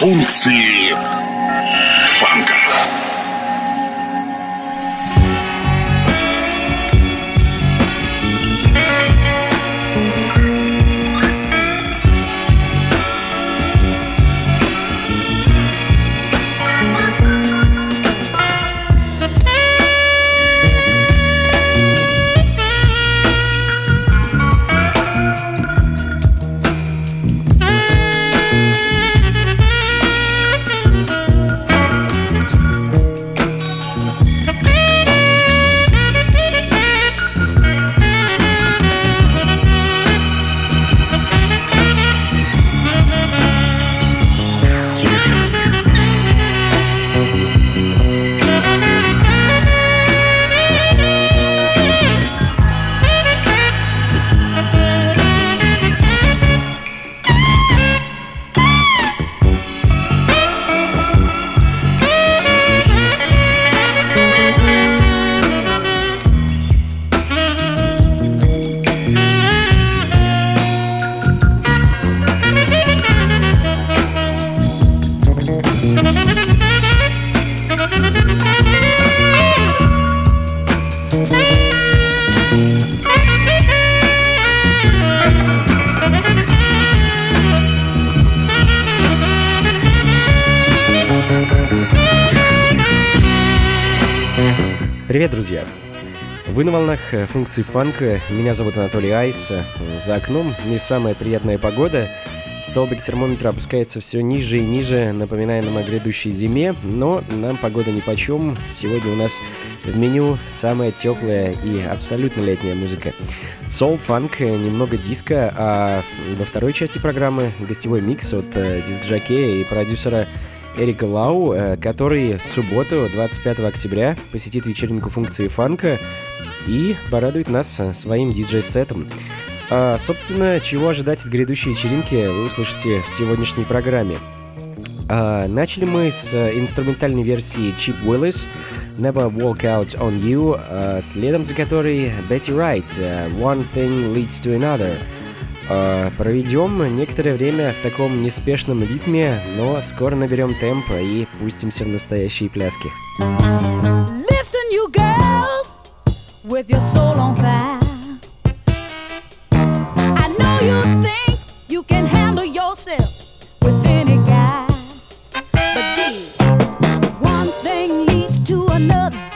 Функции фанка. Функции фанка. Меня зовут Анатолий Айс. За окном не самая приятная погода. Столбик термометра опускается все ниже и ниже, напоминая нам о грядущей зиме, но нам погода ни почем. Сегодня у нас в меню самая теплая и абсолютно летняя музыка. Soul, фанк, немного диска, а во второй части программы гостевой микс от э, диск-жокея и продюсера Эрика Лау, э, который в субботу, 25 октября, посетит вечеринку функции фанка и порадует нас э, своим диджей-сетом. А, собственно, чего ожидать от грядущей вечеринки, вы услышите в сегодняшней программе. А, начали мы с э, инструментальной версии Chip Willis Never Walk Out On You, а, следом за которой Betty Wright One Thing Leads to Another – а, проведем некоторое время в таком неспешном ритме, но скоро наберем темп и пустимся в настоящие пляски. another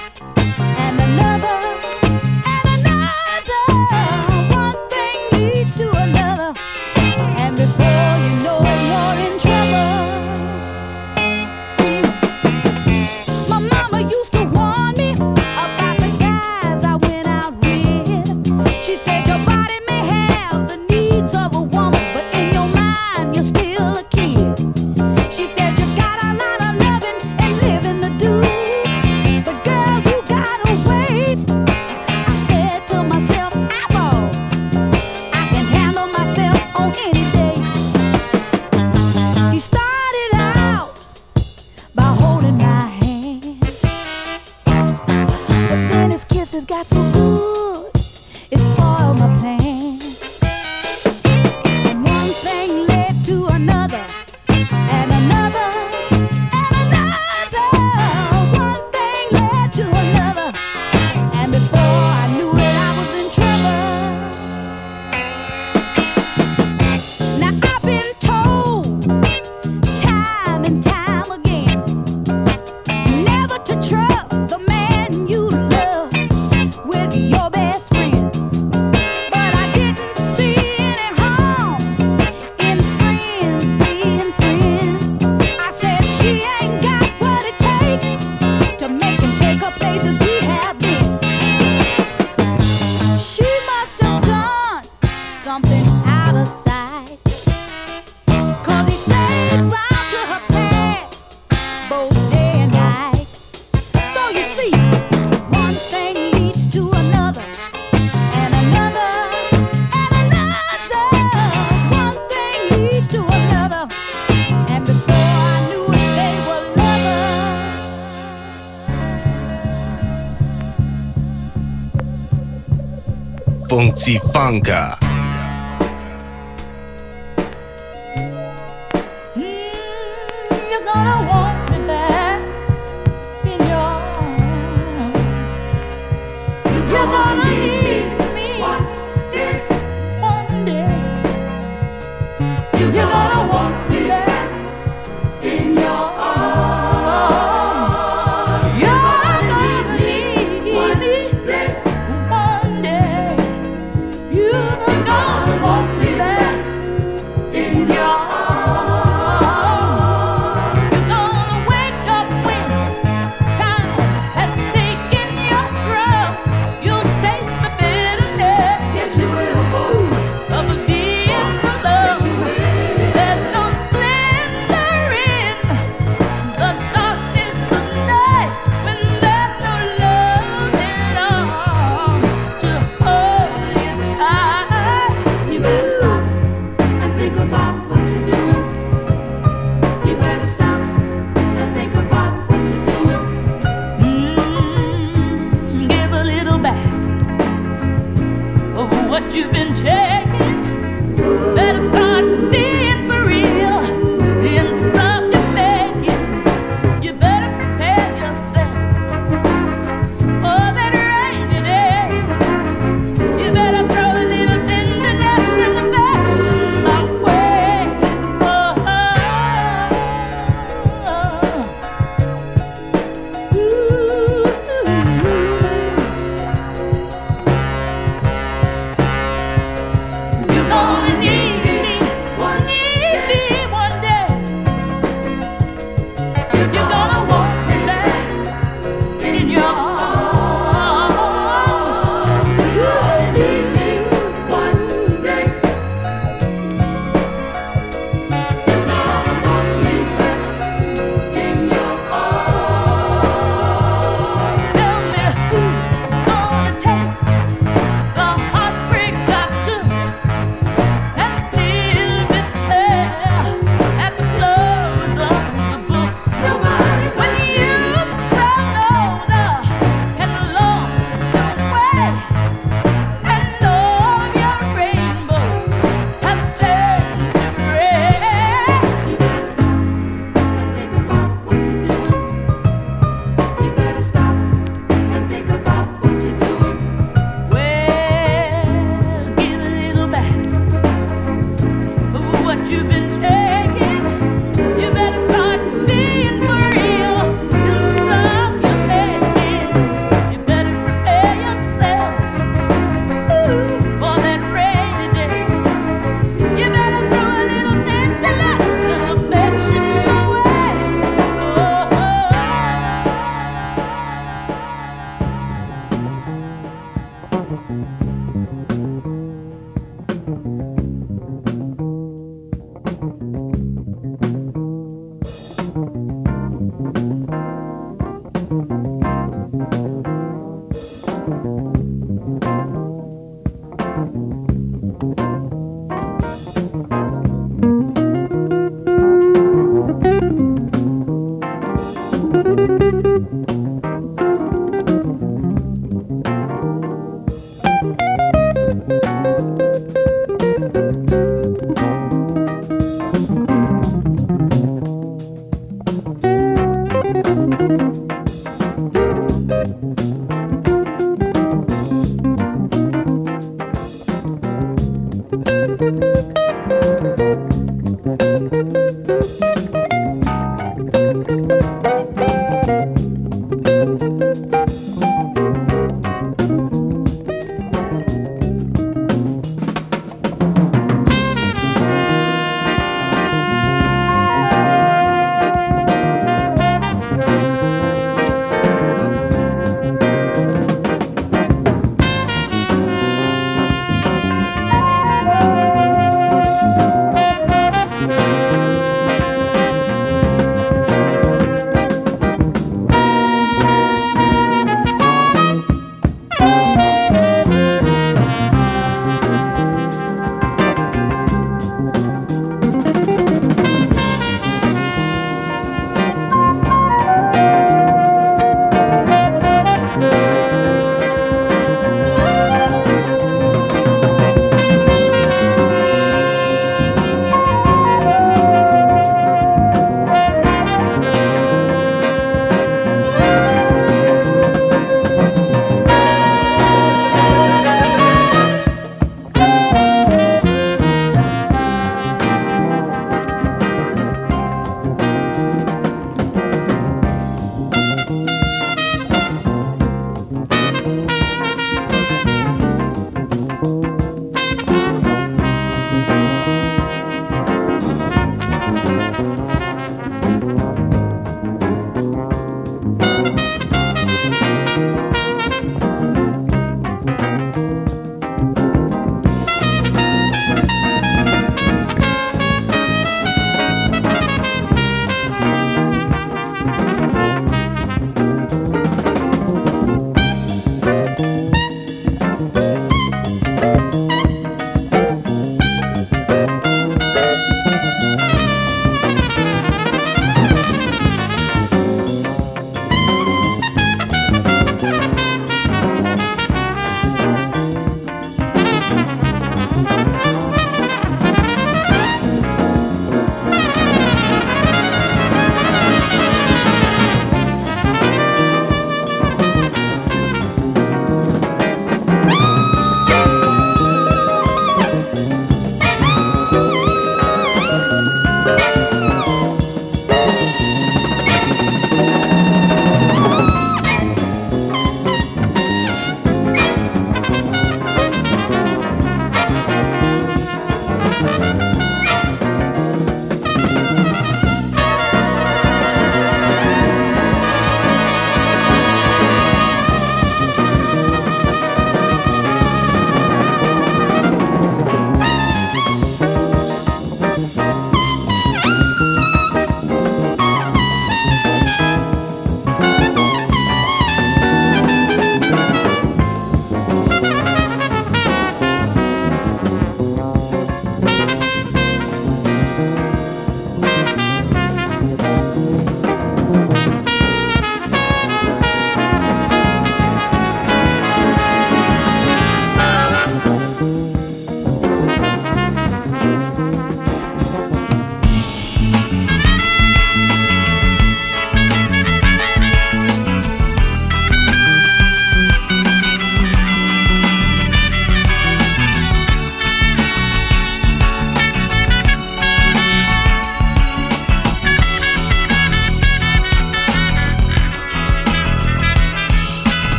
Funky Funka.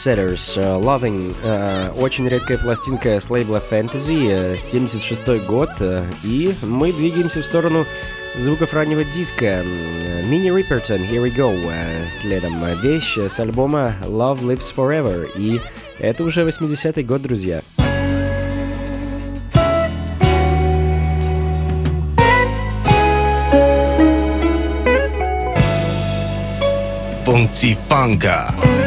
Setters э, Loving. Э, очень редкая пластинка с лейбла Fantasy, э, uh, 76 год. И мы двигаемся в сторону звуков раннего диска. Мини Риппертон, Here We Go. Следом вещь с альбома Love Lives Forever. И это уже 80-й год, друзья. Funky Funka.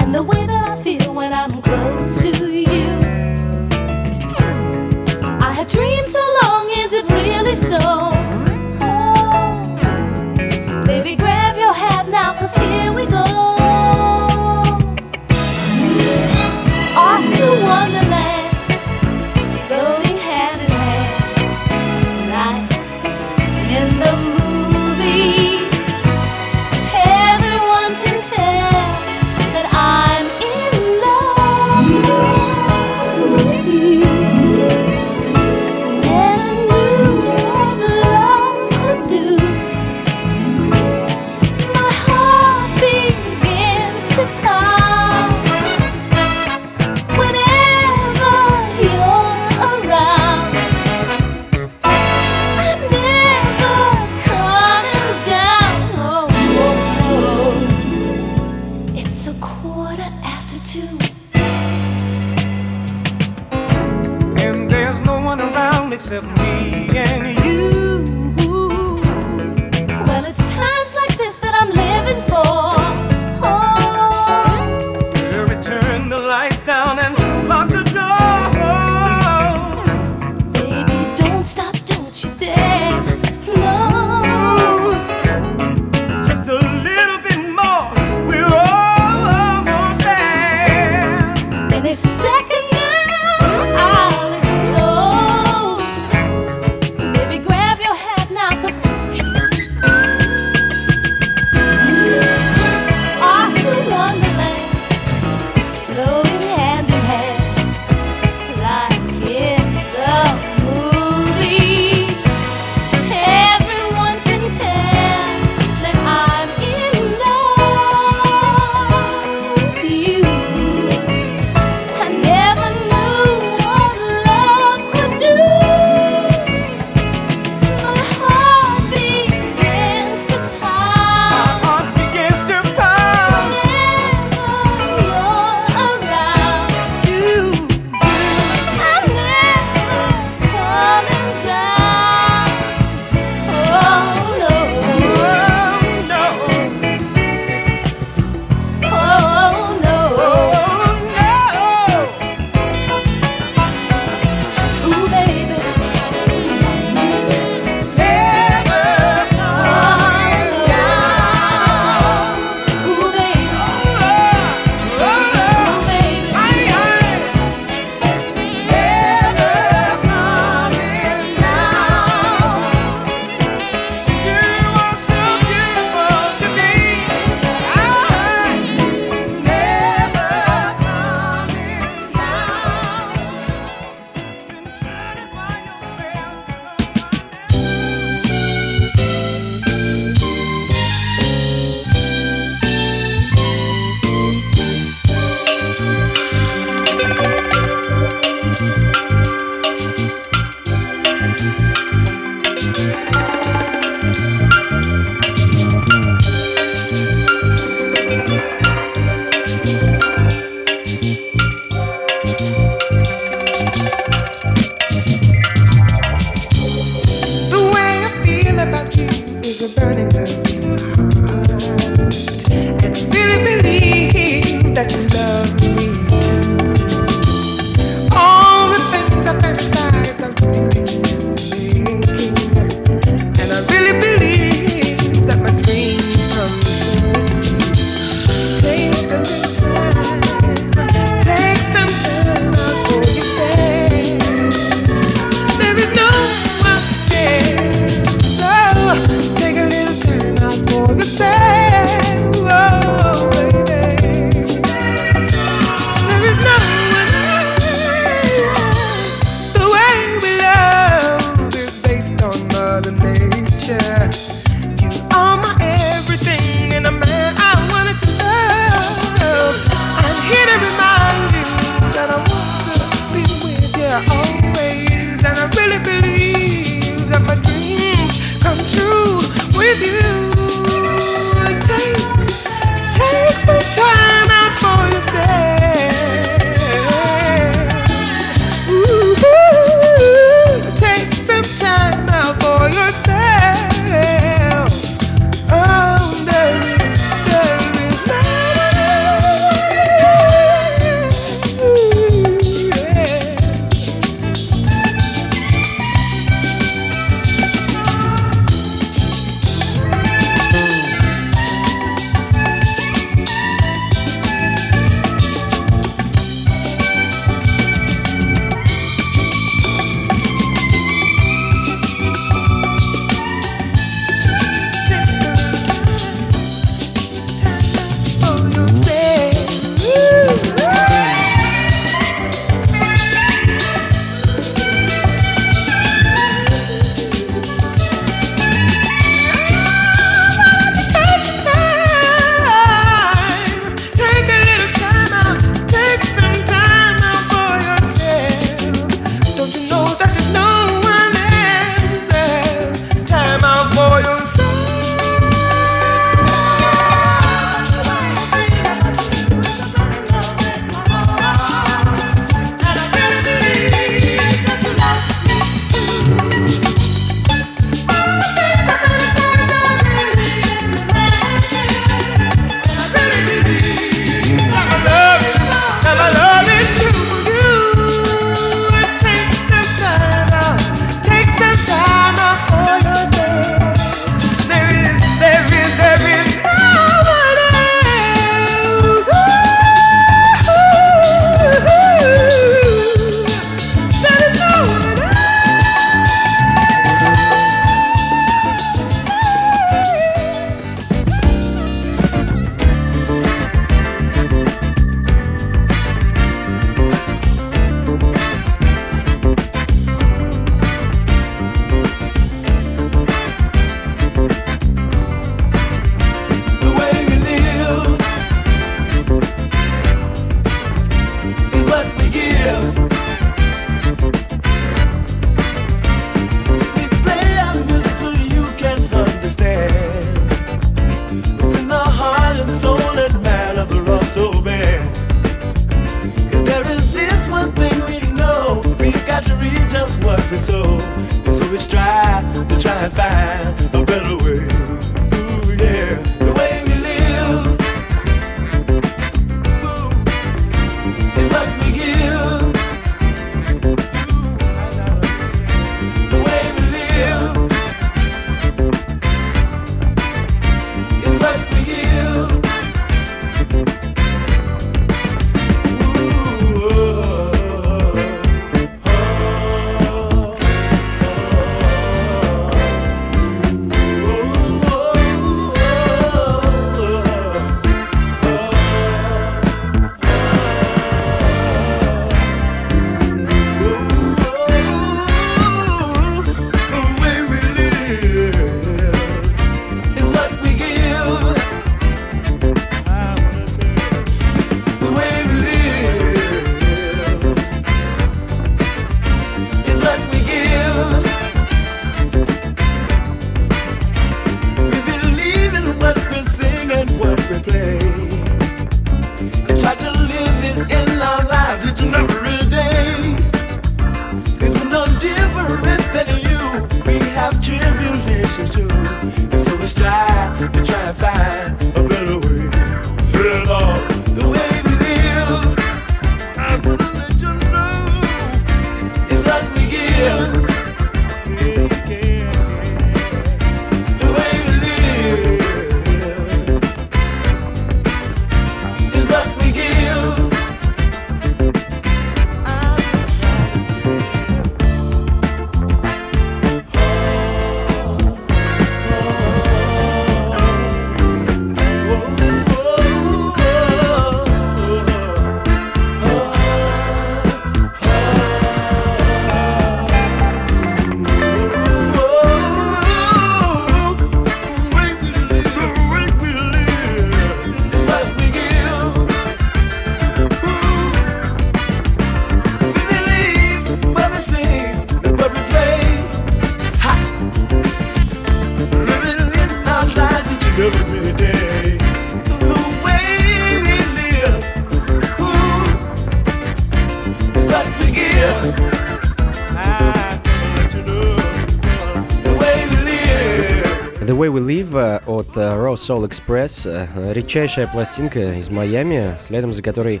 Soul Express, э, редчайшая пластинка из Майами, следом за которой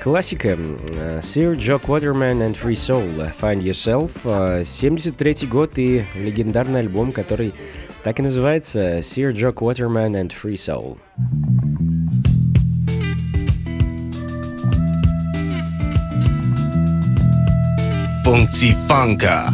классика э, Sir Joe Waterman and Free Soul э, Find Yourself, 73 год и легендарный альбом, который так и называется Sir Joe Waterman and Free Soul. Функции фанка.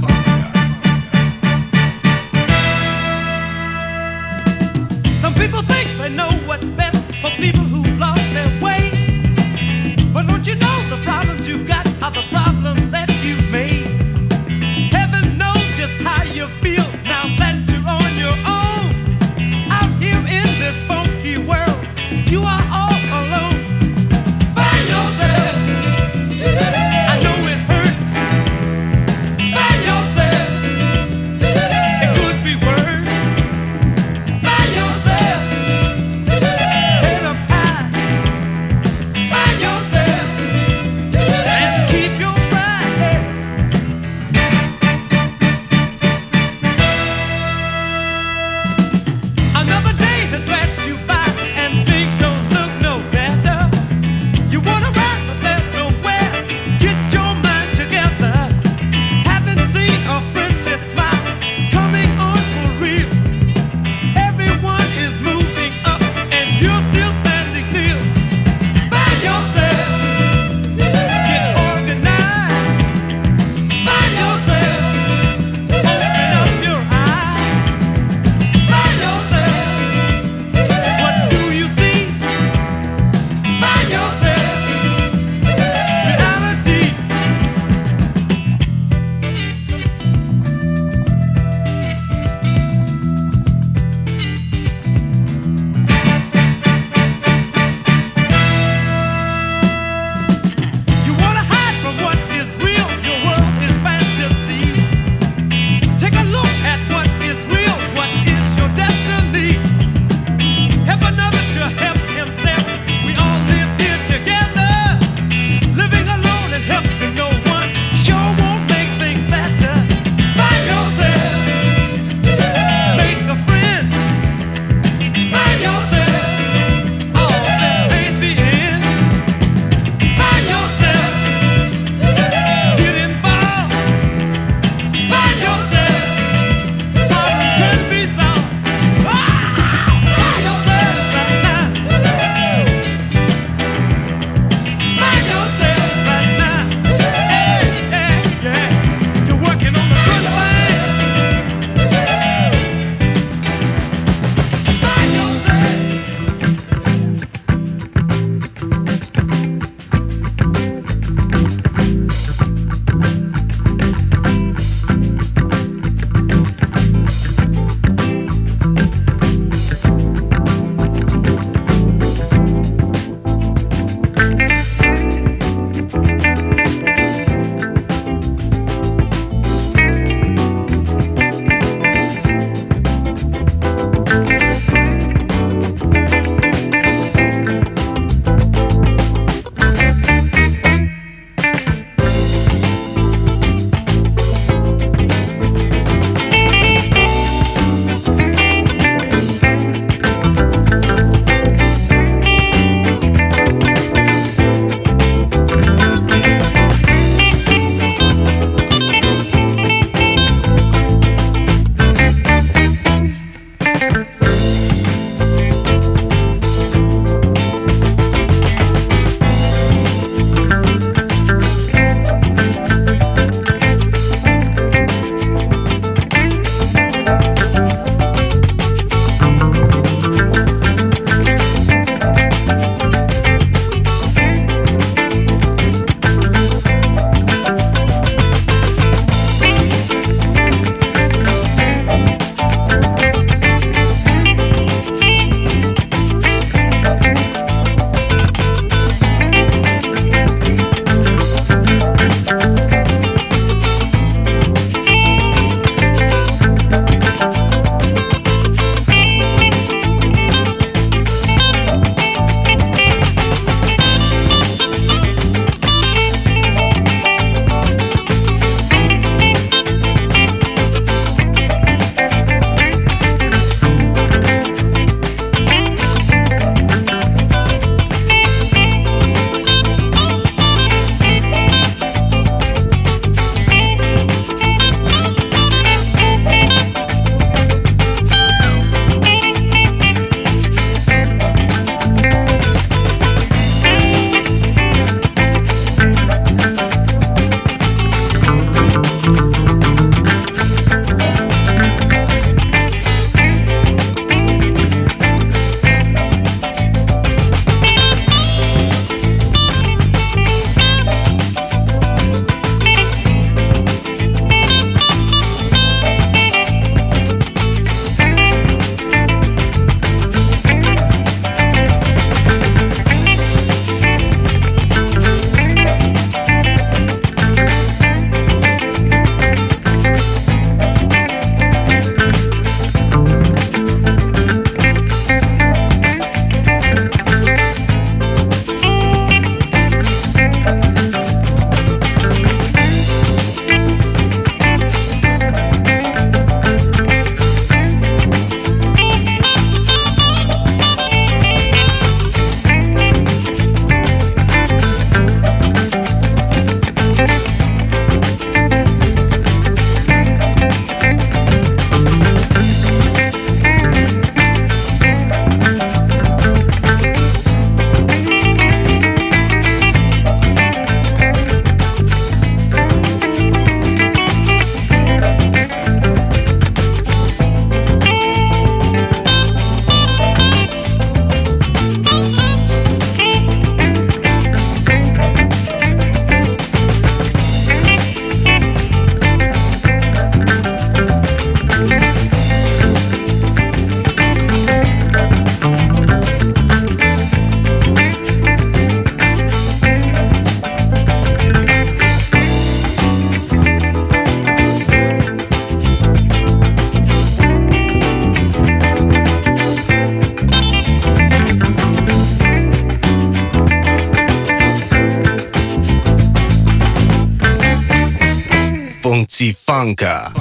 Blanca.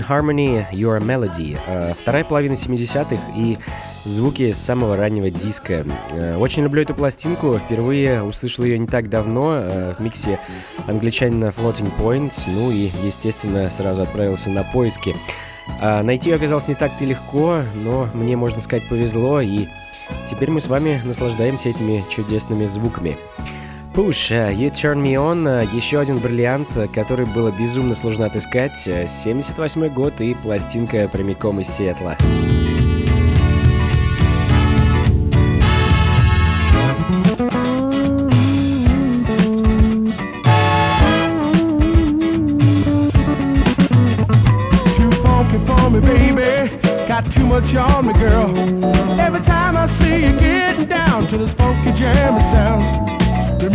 In Harmony, Your Melody. Э, Вторая половина 70-х и звуки самого раннего диска. Э, Очень люблю эту пластинку. Впервые услышал ее не так давно э, в миксе англичанина Floating Points. Ну и, естественно, сразу отправился на поиски. А Найти ее оказалось не так-то легко, но мне, можно сказать, повезло, и теперь мы с вами наслаждаемся этими чудесными звуками. Push, э, You Turn Me On, э, еще один бриллиант, э, который было безумно сложно отыскать. Э, 78 год и пластинка прямиком из Сиэтла. Too much on me, girl. Every time I see you getting down to this funky jam, it sounds.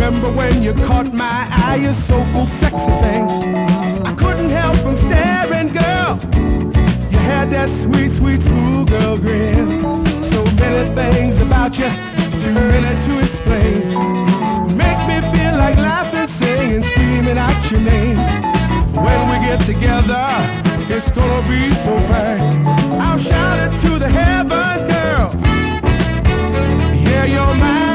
Remember when you caught my eye, you so full sexy thing. I couldn't help from staring, girl. You had that sweet, sweet schoolgirl grin. So many things about you, too many to explain. Make me feel like laughing, singing, screaming out your name. When we get together, it's gonna be so fine. I'll shout it to the heavens, girl. Yeah, you're mine,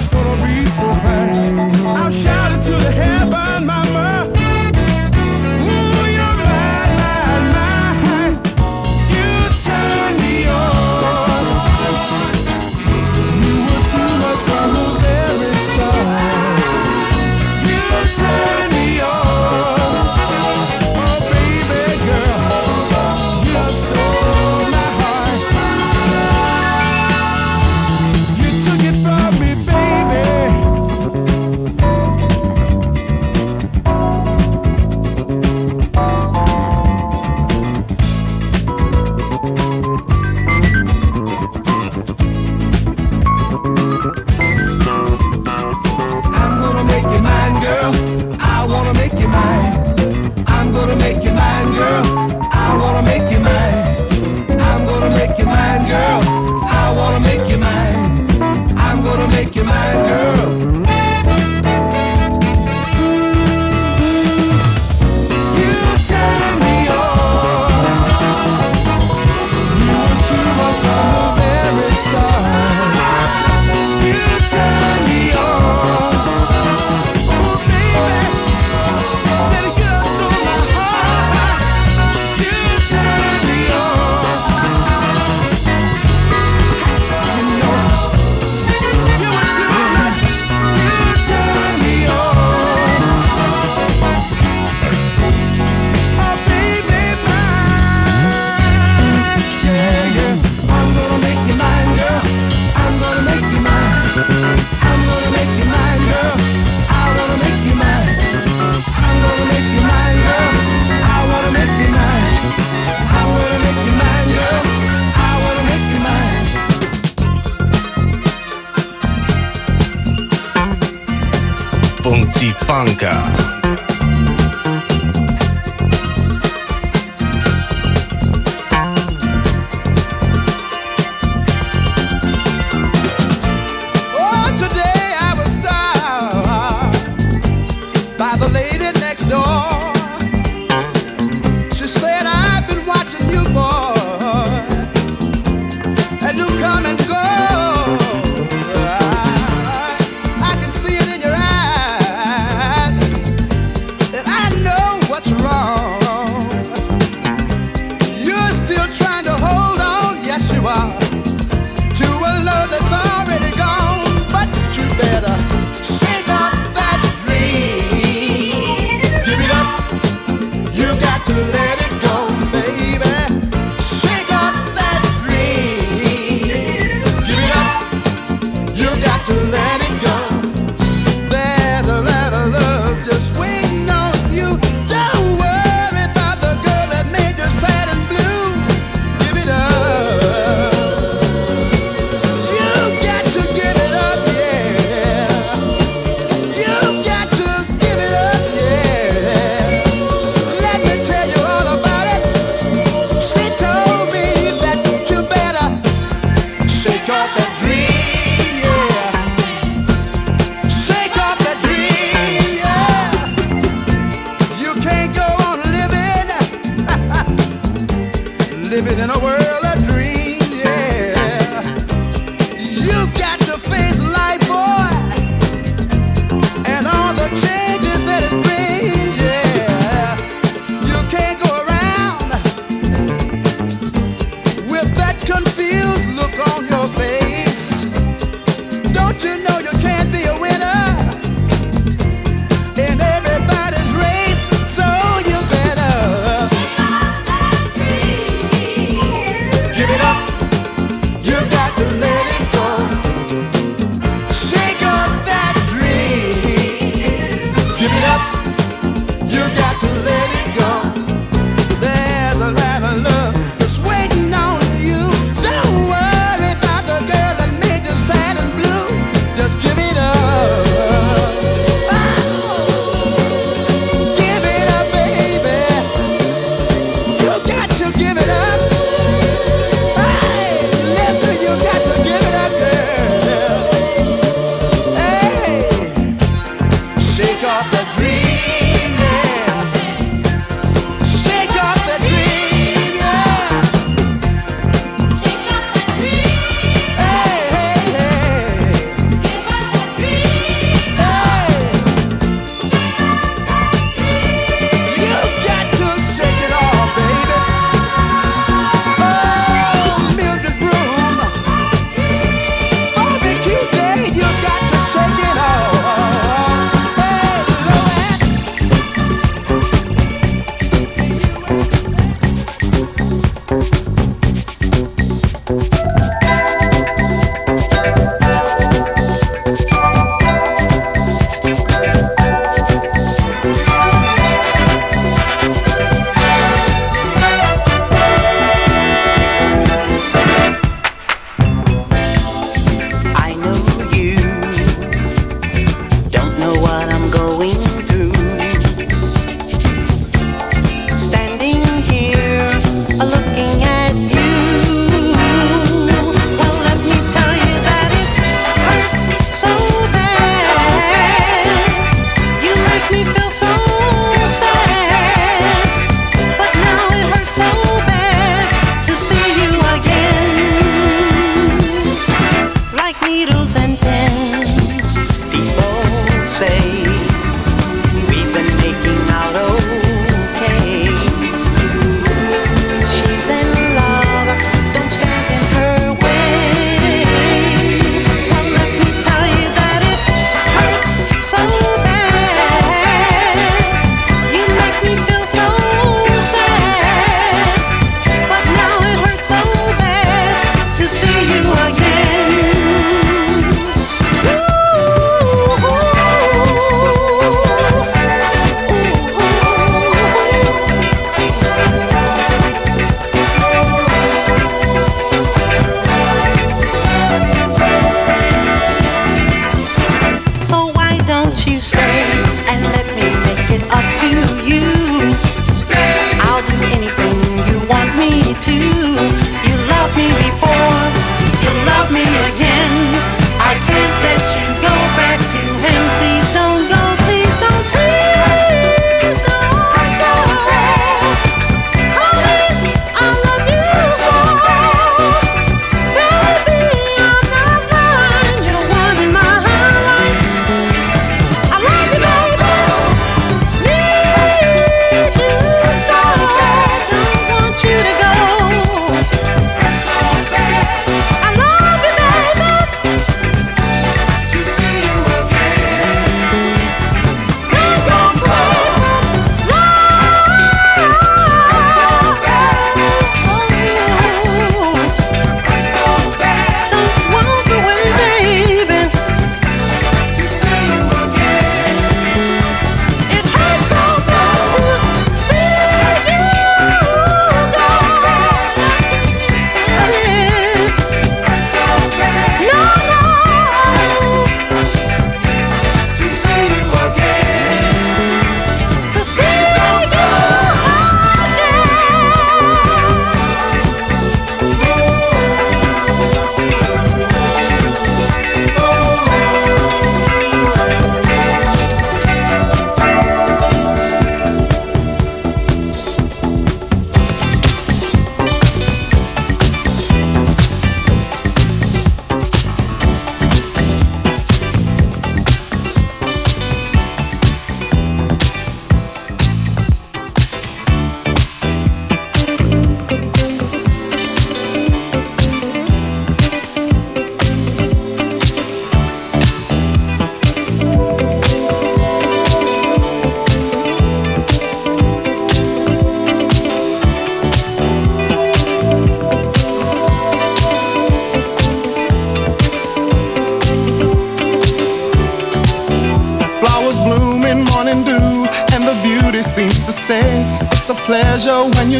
it's gonna be so fine. I'll shout it to the heaven, my Ooh,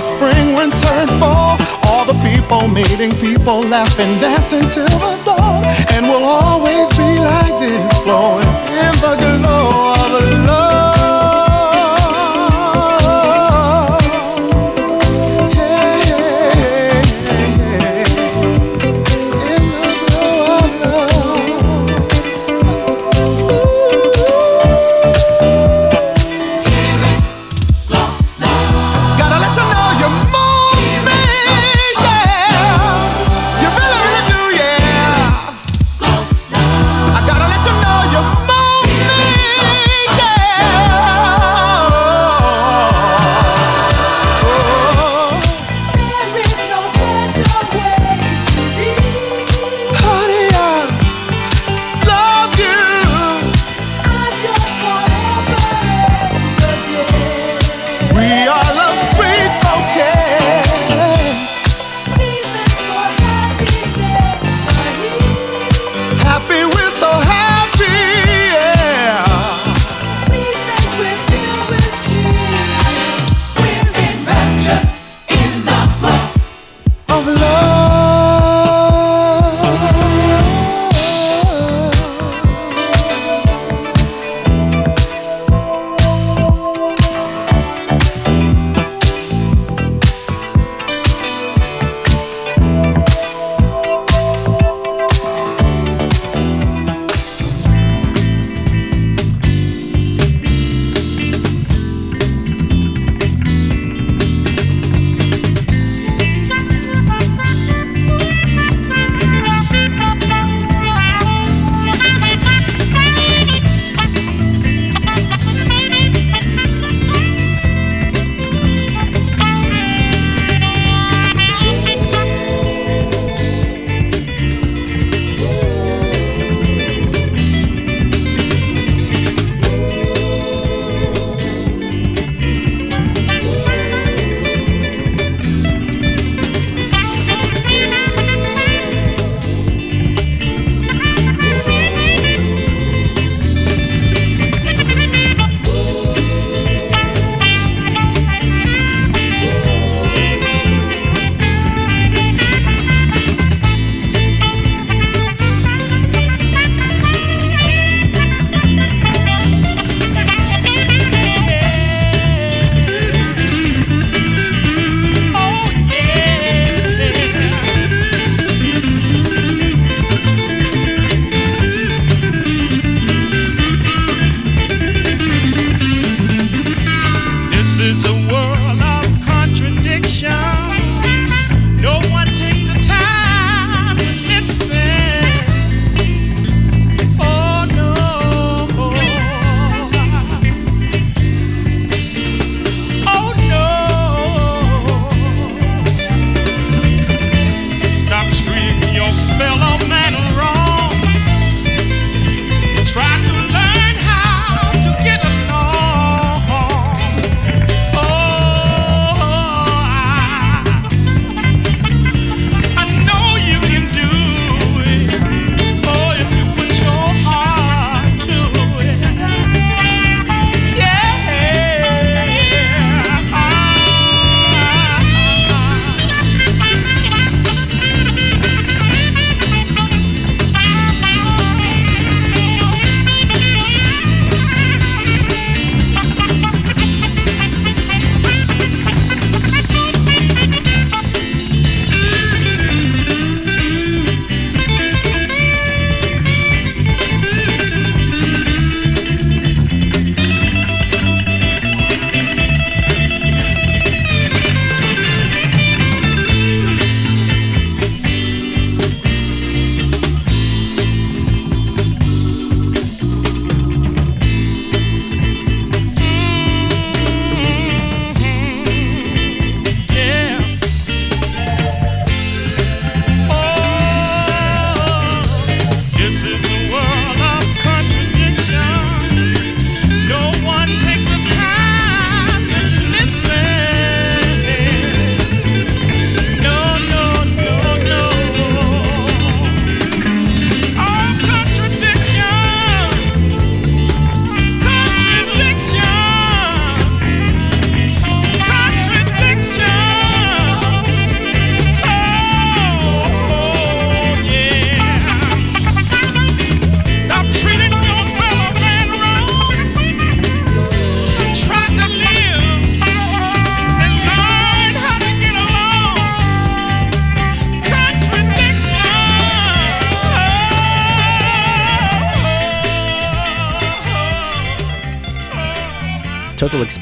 Summer, spring, winter, and fall. All the people meeting people, laughing, dancing till the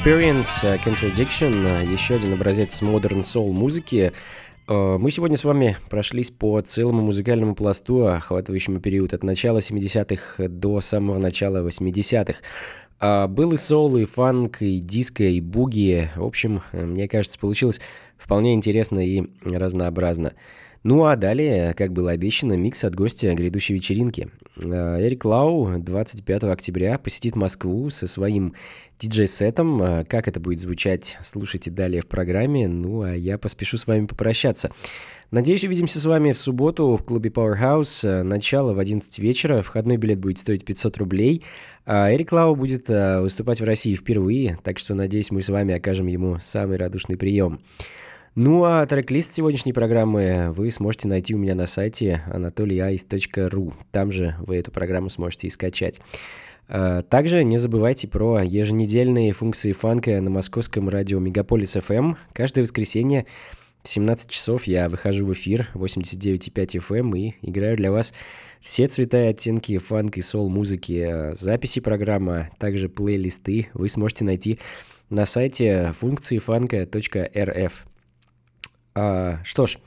Experience, э, Contradiction, э, еще один образец Modern Soul музыки. Э, Мы сегодня с вами прошлись по целому музыкальному пласту, охватывающему период от начала 70-х до самого начала 80-х. А, Был и соул, и фанк, и диско, и буги. В общем, мне кажется, получилось вполне интересно и разнообразно. Ну а далее, как было обещано, микс от гостя грядущей вечеринки. Э, Эрик Лау 25 октября посетит Москву со своим диджей-сетом. Э, Как это будет звучать, слушайте далее в программе. Ну а я поспешу с вами попрощаться. Надеюсь, увидимся с вами в субботу в клубе Powerhouse. Э, Начало в 11 вечера. Входной билет будет стоить 500 рублей. А Эрик Лау будет выступать в России впервые, так что, надеюсь, мы с вами окажем ему самый радушный прием. Ну а трек-лист сегодняшней программы вы сможете найти у меня на сайте anatolyice.ru. Там же вы эту программу сможете и скачать. А, Также не забывайте про еженедельные функции фанка на московском радио Мегаполис FM. Каждое воскресенье в 17 часов я выхожу в эфир 89,5 FM и играю для вас все цвета и оттенки фанк и сол музыки. А, Записи программы, а также плейлисты вы сможете найти на сайте функции фанка.рф. А, что ж,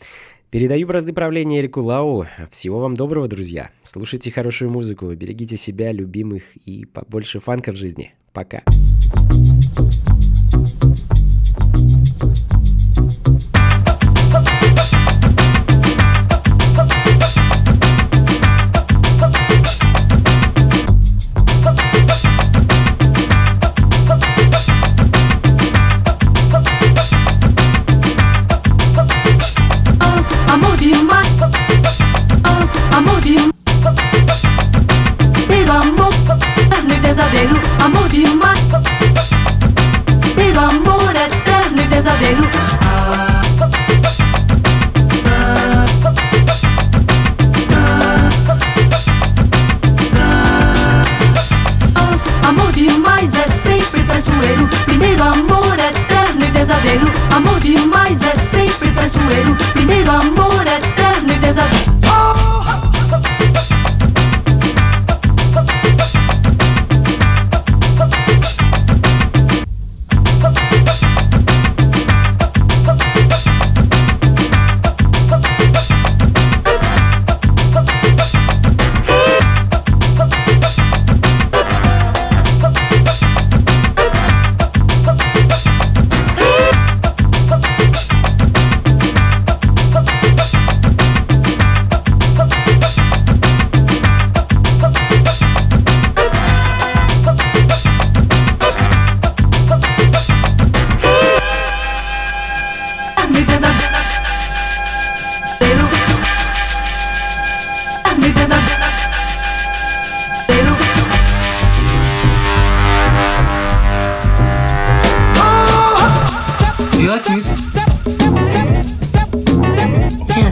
передаю бразды правления Эрику Лау. Всего вам доброго, друзья. Слушайте хорошую музыку, берегите себя, любимых и побольше фанка в жизни. Пока. Amor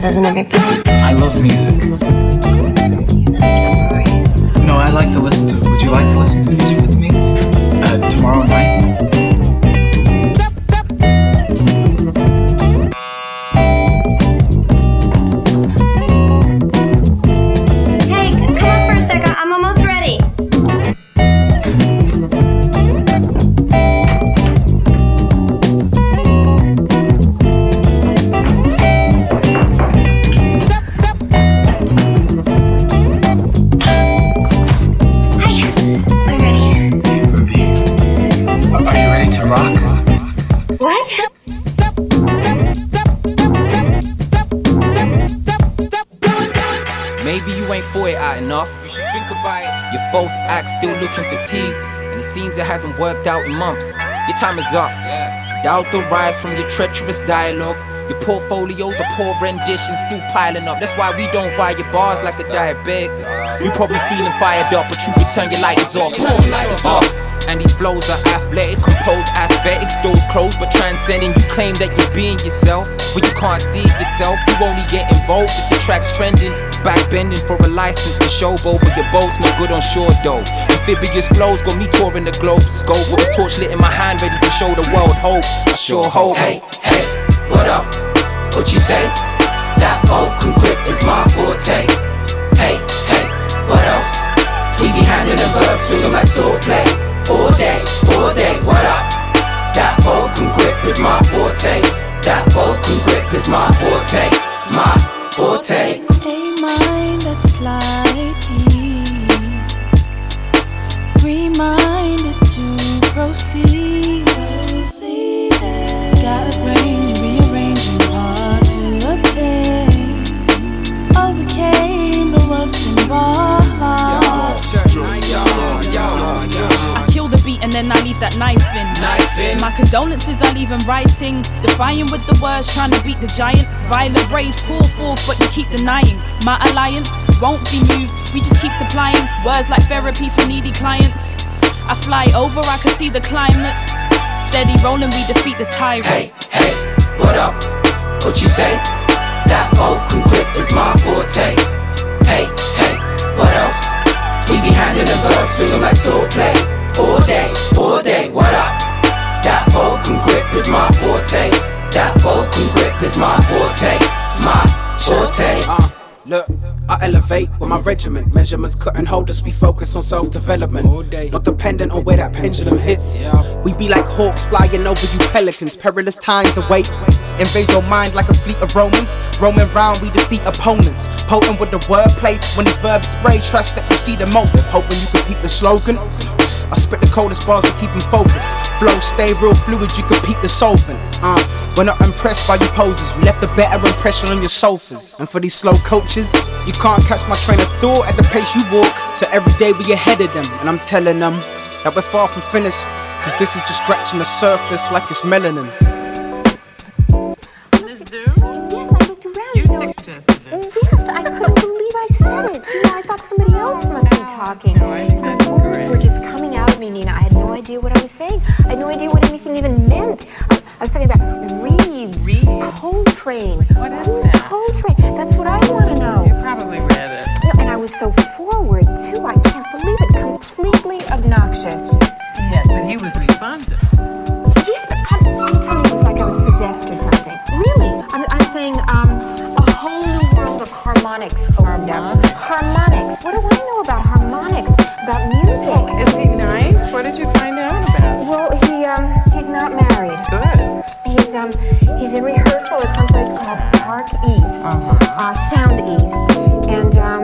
Yeah, doesn't everybody? I love music. No, I like to listen to it. Would you like to listen to music hasn't worked out in months. Your time is up. Doubt the rise from your treacherous dialogue. Your portfolios are poor renditions still piling up. That's why we don't buy your bars like a diabetic. You probably feeling fired up, but you return your lighters off. Lighters off. And these flows are athletic, composed aesthetics, doors closed but transcending. You claim that you're being yourself, but you can't see it yourself. You only get involved if the track's trending. Backbending for a license to showboat, but your boat's no good on shore though. Amphibious flows got me touring the globe. Scope with a torch lit in my hand, ready to show the world hope. I sure hope. Hey, hey, what up? What you say? That Vulcan grip is my forte. Hey, hey, what else? We be handling the verbs, swing 'em like swordplay. All day, all day, what up? That Vulcan grip is my forte. That vocal grip is my forte. My forte. A mind that's like reminded to proceed. Scattered brain, you rearranging hard to obtain. Overcame the involved. I kill the and then I leave that knife in. Knife in. My condolences aren't even writing. Defying with the words, trying to beat the giant. Violent rays pour forth, but you keep denying. My alliance won't be moved. We just keep supplying words like therapy for needy clients. I fly over, I can see the climate. Steady rolling, we defeat the tyrant. Hey, hey, what up? What you say? That vocal grip is my forte. Hey, hey, what else? We be handing the verse, swinging like sword play. All day, all day, what up? That vocal grip is my forte. That vocal grip is my forte. My forte. Uh, look, I elevate with my regiment. Measurements couldn't hold us, we focus on self development. Not dependent on where that pendulum hits. We be like hawks flying over you pelicans. Perilous times await. Invade your mind like a fleet of Romans. Roaming round, we defeat opponents. Potent with the wordplay. When these verbs spray, trust that you see the motive. Hoping you can peep the slogan. I spit the coldest bars to keep him focused. Flow stay real fluid, you can peep the solvent. Uh, we're not impressed by your poses. You left a better impression on your sofas. And for these slow coaches, you can't catch my train of thought at the pace you walk. So every day we ahead of them. And I'm telling them that we're far from finished. Cause this is just scratching the surface like it's melanin. Somebody else must be talking. The words were just coming out of me, Nina. I had no idea what I was saying. I had no idea what anything even meant. I, I was talking about Reeds, Coltrane. What is that? Who's Coltrane? That's what I want to know. You probably read it. No, and I was so forward too. I can't believe it. Completely obnoxious. Yes, but he was responsive. Yes, but I'm, I'm telling you, it was like I was possessed or something. Really, I'm, I'm saying um, harmonics up. Harmonics. What do I know about harmonics? About music? Is he nice? What did you find out about? Well, he um, he's not married. Good. He's um, he's in rehearsal at some place called Park East, uh Sound East, and um,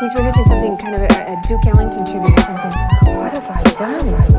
he's rehearsing something kind of a, a Duke Ellington tribute or something. What have I done?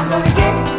I'm gonna get